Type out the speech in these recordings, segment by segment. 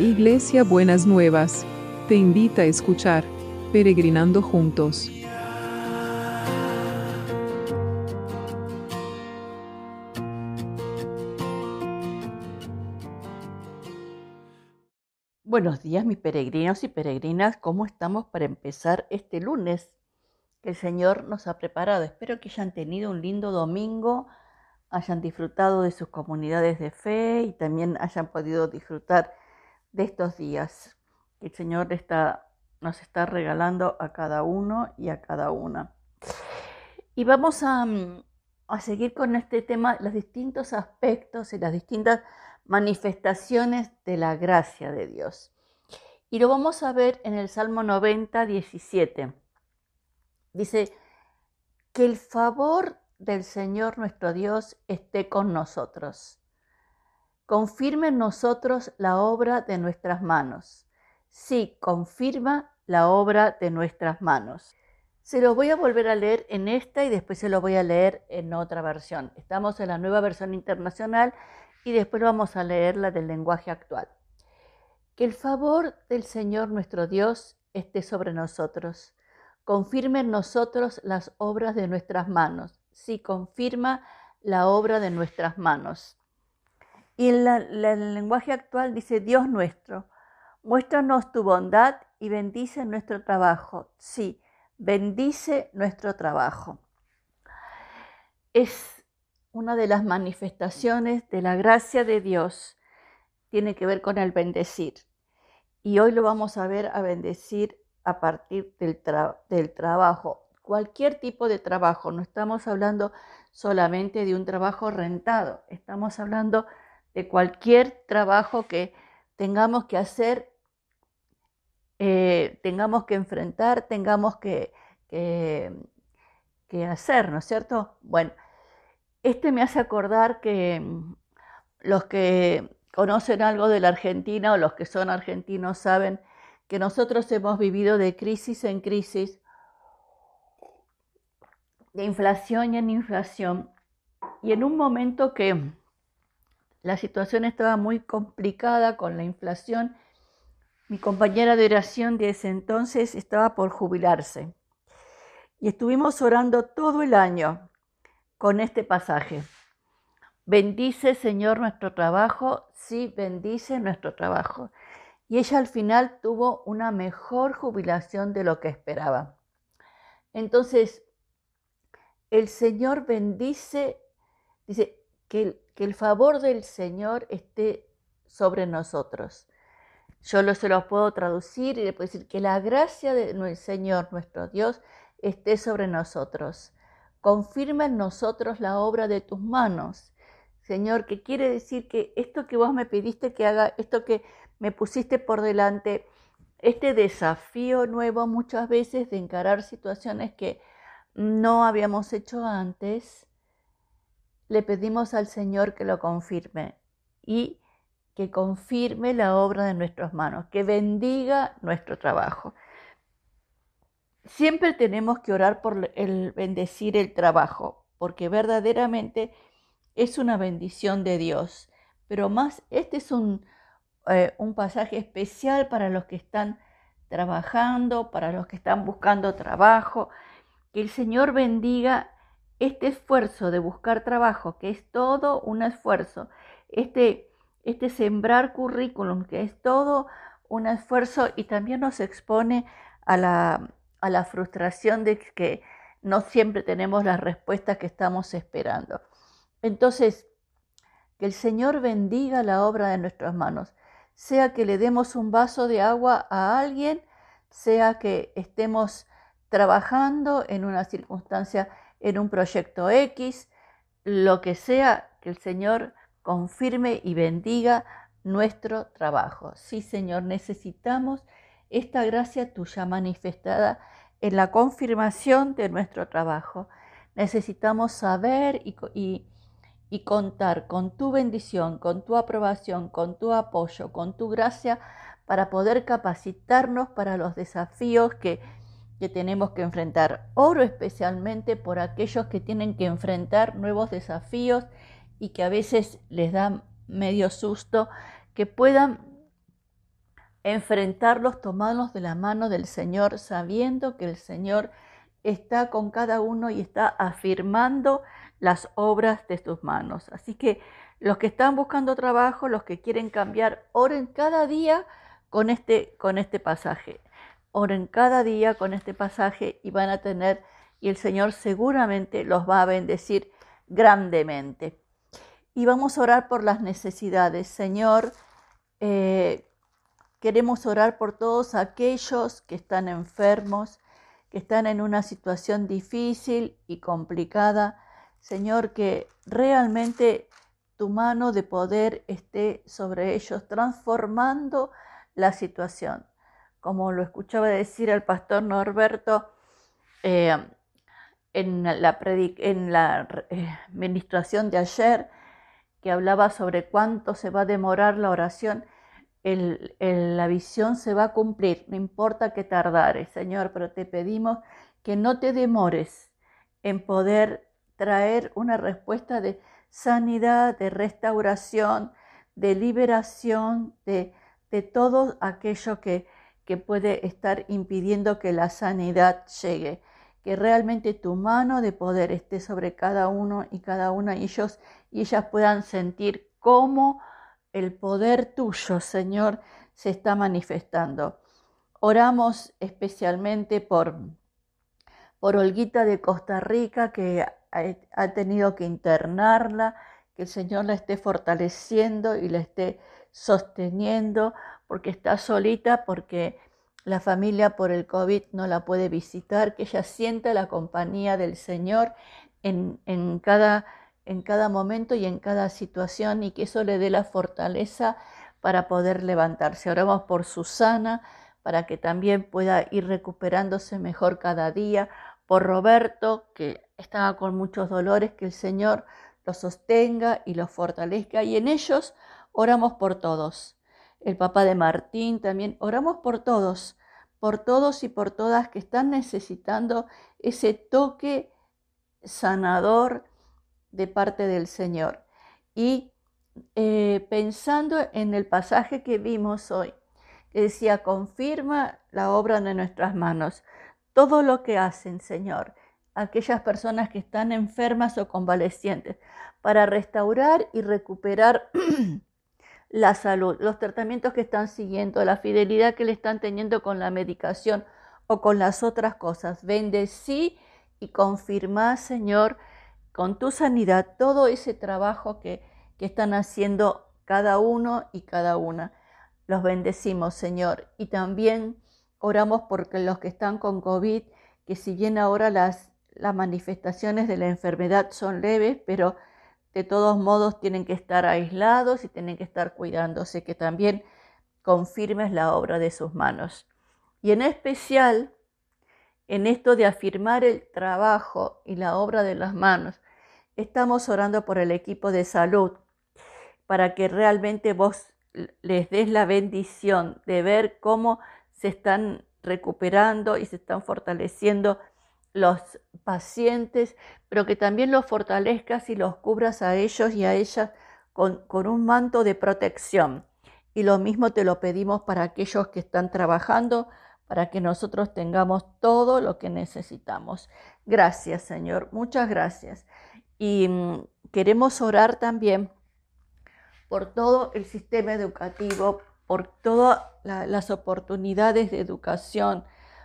Iglesia Buenas Nuevas, te invita a escuchar Peregrinando Juntos. Buenos días mis peregrinos y peregrinas, ¿cómo estamos para empezar este lunes que el Señor nos ha preparado? Espero que hayan tenido un lindo domingo, hayan disfrutado de sus comunidades de fe y también hayan podido disfrutar de estos días que el Señor está, nos está regalando a cada uno y a cada una. Y vamos a, mm, a seguir con este tema, los distintos aspectos y las distintas manifestaciones de la gracia de Dios. Y lo vamos a ver en el Salmo 90, 17. Dice, que el favor del Señor nuestro Dios esté con nosotros confirme en nosotros la obra de nuestras manos. Sí, confirma la obra de nuestras manos. Se lo voy a volver a leer en esta y después se lo voy a leer en otra versión. Estamos en la nueva versión internacional y después vamos a leer la del lenguaje actual. Que el favor del Señor nuestro Dios esté sobre nosotros. Confirme en nosotros las obras de nuestras manos. Sí, confirma la obra de nuestras manos. Y en el lenguaje actual dice, Dios nuestro, muéstranos tu bondad y bendice nuestro trabajo. Sí, bendice nuestro trabajo. Es una de las manifestaciones de la gracia de Dios. Tiene que ver con el bendecir. Y hoy lo vamos a ver a bendecir a partir del, del trabajo. Cualquier tipo de trabajo. No estamos hablando solamente de un trabajo rentado. Estamos hablando de de cualquier trabajo que tengamos que hacer, eh, tengamos que enfrentar, tengamos que, que, hacer, ¿no es cierto? Bueno, este me hace acordar que mm, los que conocen algo de la Argentina o los que son argentinos saben que nosotros hemos vivido de crisis en crisis, de inflación en inflación, y en un momento que la situación estaba muy complicada con la inflación. Mi compañera de oración de ese entonces estaba por jubilarse. Y estuvimos orando todo el año con este pasaje. Bendice, Señor, nuestro trabajo. Sí, bendice nuestro trabajo. Y ella al final tuvo una mejor jubilación de lo que esperaba. Entonces, el Señor bendice, dice, que que el favor del Señor esté sobre nosotros. Yo se lo puedo traducir y le puedo decir que la gracia del Señor, nuestro Dios, esté sobre nosotros. Confirma en nosotros la obra de tus manos. Señor, que quiere decir que esto que vos me pediste que haga, esto que me pusiste por delante, este desafío nuevo muchas veces de encarar situaciones que no habíamos hecho antes, le pedimos al Señor que lo confirme y que confirme la obra de nuestras manos, que bendiga nuestro trabajo. Siempre tenemos que orar por el bendecir el trabajo, porque verdaderamente es una bendición de Dios. Pero más, este es un, eh, un pasaje especial para los que están trabajando, para los que están buscando trabajo. Que el Señor bendiga este esfuerzo de buscar trabajo, que es todo un esfuerzo, este, este sembrar currículum, que es todo un esfuerzo y también nos expone a la, a la frustración de que no siempre tenemos las respuestas que estamos esperando. Entonces, que el Señor bendiga la obra de nuestras manos, sea que le demos un vaso de agua a alguien, sea que estemos trabajando en una circunstancia en un proyecto X, lo que sea que el Señor confirme y bendiga nuestro trabajo. Sí, Señor, necesitamos esta gracia tuya manifestada en la confirmación de nuestro trabajo. Necesitamos saber y, y, contar con tu bendición, con tu aprobación, con tu apoyo, con tu gracia para poder capacitarnos para los desafíos que que tenemos que enfrentar. Oro especialmente por aquellos que tienen que enfrentar nuevos desafíos y que a veces les da medio susto, que puedan enfrentarlos, tomarlos de la mano del Señor, sabiendo que el Señor está con cada uno y está afirmando las obras de tus manos. Así que los que están buscando trabajo, los que quieren cambiar, oren cada día con este, con este pasaje. Oren cada día con este pasaje y van a tener, y el Señor seguramente los va a bendecir grandemente. Y vamos a orar por las necesidades. Señor, eh, queremos orar por todos aquellos que están enfermos, que están en una situación difícil y complicada. Señor, que realmente tu mano de poder esté sobre ellos, transformando la situación. Como lo escuchaba decir el pastor Norberto eh, en la, en eh, ministración de ayer, que hablaba sobre cuánto se va a demorar la oración, la visión se va a cumplir, no importa que tardare, Señor, pero te pedimos que no te demores en poder traer una respuesta de sanidad, de restauración, de liberación, de, de todo aquello que, que puede estar impidiendo que la sanidad llegue. Que realmente tu mano de poder esté sobre cada uno y cada una y ellos y ellas puedan sentir cómo el poder tuyo, Señor, se está manifestando. Oramos especialmente por, por Olguita de Costa Rica, que ha, tenido que internarla, que el Señor la esté fortaleciendo y la esté sosteniendo, porque está solita, porque la familia por el COVID no la puede visitar, que ella sienta la compañía del Señor en, cada en cada momento y en cada situación y que eso le dé la fortaleza para poder levantarse. Oramos por Susana para que también pueda ir recuperándose mejor cada día, por Roberto que estaba con muchos dolores, que el Señor los sostenga y los fortalezca y en ellos oramos por todos. El papá de Martín también, oramos por todos, por todos y por todas que están necesitando ese toque sanador de parte del Señor. Y eh, pensando en el pasaje que vimos hoy, que decía, confirma la obra de nuestras manos, todo lo que hacen, Señor, aquellas personas que están enfermas o convalecientes, para restaurar y recuperar la salud, los tratamientos que están siguiendo, la fidelidad que le están teniendo con la medicación o con las otras cosas. Bendecí y confirma, Señor, con tu sanidad todo ese trabajo que, que están haciendo cada uno y cada una. Los bendecimos, Señor. Y también oramos por los que están con COVID, que si bien ahora las, las manifestaciones de la enfermedad son leves, pero de todos modos tienen que estar aislados y tienen que estar cuidándose, que también confirmes la obra de sus manos. Y en especial en esto de afirmar el trabajo y la obra de las manos. Estamos orando por el equipo de salud para que realmente vos les des la bendición de ver cómo se están recuperando y se están fortaleciendo los pacientes, pero que también los fortalezcas y los cubras a ellos y a ellas con, un manto de protección. Y lo mismo te lo pedimos para aquellos que están trabajando para que nosotros tengamos todo lo que necesitamos. Gracias, Señor, muchas gracias. Y mm, queremos orar también por todo el sistema educativo, por todas las oportunidades de educación,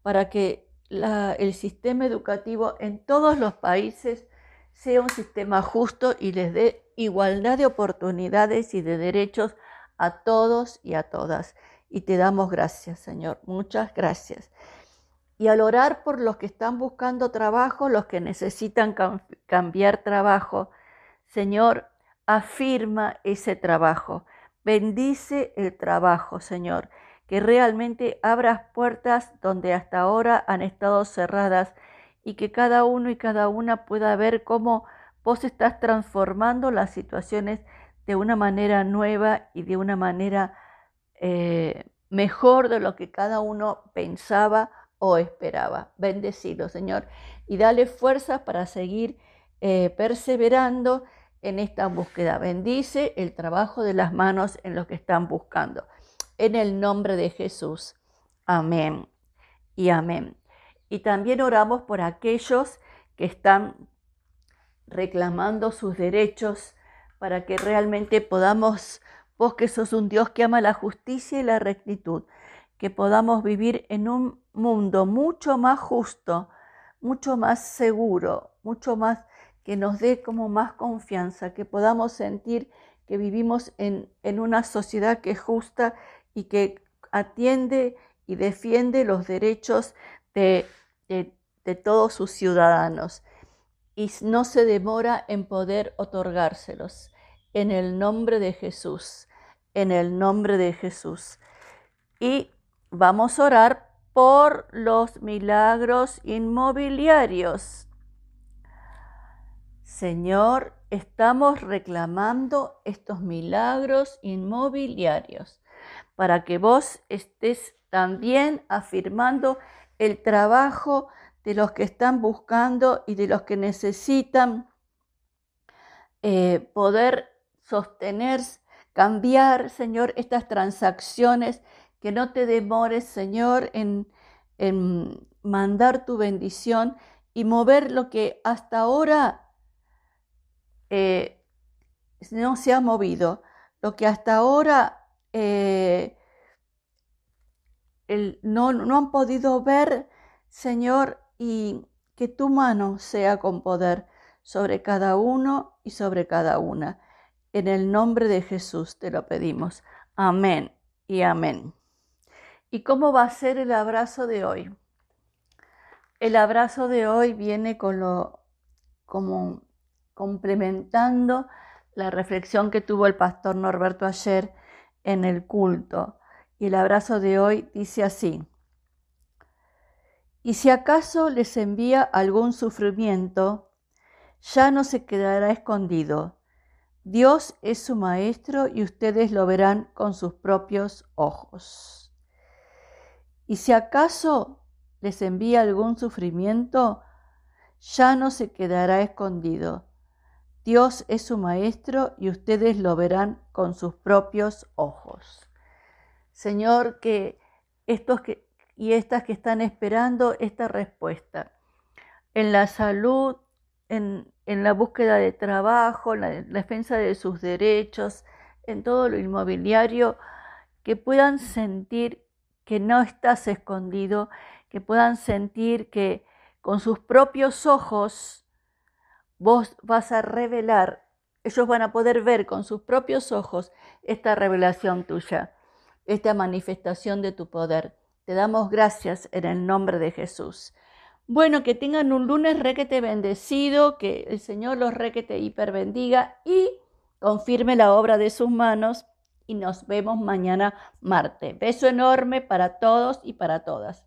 para que el sistema educativo en todos los países sea un sistema justo y les dé igualdad de oportunidades y de derechos a todos y a todas y te damos gracias, Señor. Muchas gracias. Y al orar por los que están buscando trabajo, los que necesitan cambiar trabajo, Señor, afirma ese trabajo. Bendice el trabajo, Señor. Que realmente abras puertas donde hasta ahora han estado cerradas y que cada uno y cada una pueda ver cómo vos estás transformando las situaciones de una manera nueva y de una manera eh, mejor de lo que cada uno pensaba o esperaba. Bendecido, Señor, y dale fuerzas para seguir eh, perseverando en esta búsqueda. Bendice el trabajo de las manos en los que están buscando. En el nombre de Jesús. Amén y amén. Y también oramos por aquellos que están reclamando sus derechos para que realmente podamos, vos que sos un Dios que ama la justicia y la rectitud, que podamos vivir en un mundo mucho más justo, mucho más seguro, mucho más que nos dé como más confianza, que podamos sentir que vivimos en, una sociedad que es justa y que atiende y defiende los derechos de, de todos sus ciudadanos y no se demora en poder otorgárselos. En el nombre de Jesús, en el nombre de Jesús. Y vamos a orar por los milagros inmobiliarios. Señor, estamos reclamando estos milagros inmobiliarios para que vos estés también afirmando el trabajo de los que están buscando y de los que necesitan eh, poder sostener, cambiar, Señor, estas transacciones, que no te demores, Señor, en, mandar tu bendición y mover lo que hasta ahora eh, no se ha movido, lo que hasta ahora eh, no, no han podido ver, Señor, y que tu mano sea con poder sobre cada uno y sobre cada una. En el nombre de Jesús te lo pedimos. Amén y amén. ¿Y cómo va a ser el abrazo de hoy? El abrazo de hoy viene con lo como complementando la reflexión que tuvo el pastor Norberto ayer en el culto. Y el abrazo de hoy dice así: y si acaso les envía algún sufrimiento, ya no se quedará escondido. Dios es su maestro y ustedes lo verán con sus propios ojos. Y si acaso les envía algún sufrimiento, ya no se quedará escondido. Dios es su maestro y ustedes lo verán con sus propios ojos. Señor, que estos que y estas que están esperando esta respuesta. En la salud, en, la búsqueda de trabajo, en la defensa de sus derechos, en todo lo inmobiliario, que puedan sentir que no estás escondido, que puedan sentir que con sus propios ojos vos vas a revelar, ellos van a poder ver con sus propios ojos esta revelación tuya, esta manifestación de tu poder. Te damos gracias en el nombre de Jesús. Bueno, que tengan un lunes requete bendecido, que el Señor los requete hiper bendiga y confirme la obra de sus manos. Y nos vemos mañana martes. Beso enorme para todos y para todas.